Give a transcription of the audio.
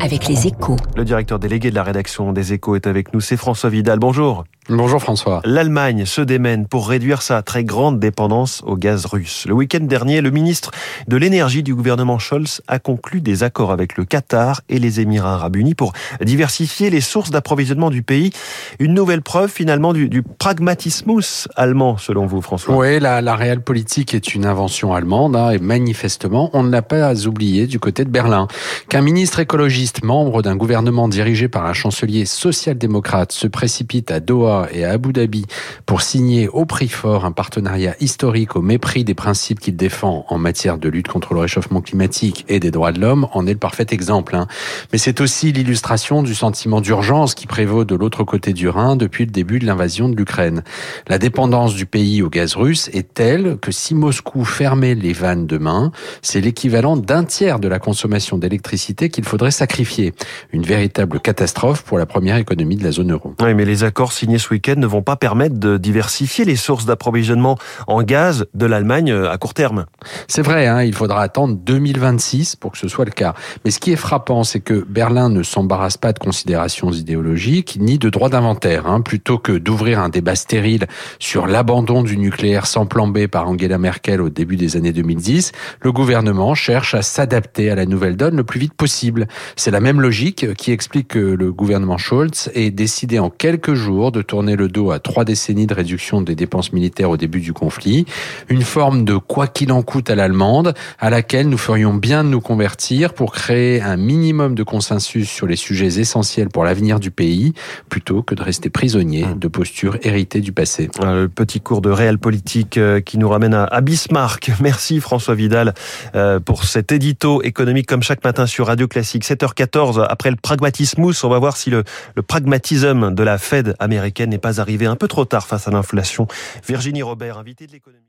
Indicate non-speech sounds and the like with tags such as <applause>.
Avec les échos. Le directeur délégué de la rédaction des échos est avec nous, c'est François Vidal. Bonjour. Bonjour François. L'Allemagne se démène pour réduire sa très grande dépendance au gaz russe. Le week-end dernier, le ministre de l'énergie du gouvernement Scholz a conclu des accords avec le Qatar et les Émirats arabes unis pour diversifier les sources d'approvisionnement du pays. Une nouvelle preuve finalement du, du pragmatismus allemand, selon vous François. Oui, la, la réelle politique est une invention allemande hein, et manifestement, on ne l'a pas oublié du côté de Berlin. Qu'un ministre écologiste, membre d'un gouvernement dirigé par un chancelier social-démocrate, se précipite à Doha et à Abu Dhabi pour signer au prix fort un partenariat historique au mépris des principes qu'il défend en matière de lutte contre le réchauffement climatique et des droits de l'homme en est le parfait exemple. Hein. Mais c'est aussi l'illustration du sentiment d'urgence qui prévaut de l'autre côté du Rhin depuis le début de l'invasion de l'Ukraine. La dépendance du pays au gaz russe est telle que si Moscou fermait les vannes demain, c'est l'équivalent d'un tiers de la consommation d'électricité qu'il faudrait sacrifier. Une véritable catastrophe pour la première économie de la zone euro. Oui, mais les accords signés ce week-end ne vont pas permettre de diversifier les sources d'approvisionnement en gaz de l'Allemagne euh, à court terme. C'est vrai, hein, il faudra attendre 2026 pour que ce soit le cas. Mais ce qui est frappant, c'est que Berlin ne s'embarrasse pas de considérations idéologiques ni de droits d'inventaire. Hein. Plutôt que d'ouvrir un débat stérile sur l'abandon du nucléaire sans plan B par Angela Merkel au début des années 2010, le gouvernement cherche à s'adapter à la nouvelle donne le plus vite possible. C'est la même logique qui explique que le gouvernement Scholz ait décidé en quelques jours de tourner le dos à trois décennies de réduction des dépenses militaires au début du conflit, une forme de quoi qu'il en coûte à l'allemande, à laquelle nous ferions bien de nous convertir pour créer un minimum de consensus sur les sujets essentiels pour l'avenir du pays, plutôt que de rester prisonnier de postures héritées du passé. Le petit cours de réel politique euh, qui nous ramène à Bismarck. <laughs> Merci François Vidal euh, pour cet édito économique comme chaque matin sur Radio Classique. 7h14, après le pragmatismus, on va voir si le, le pragmatisme de la Fed américaine n'est pas arrivé un peu trop tard face à l'inflation. Virginie Robert, invitée de l'économie.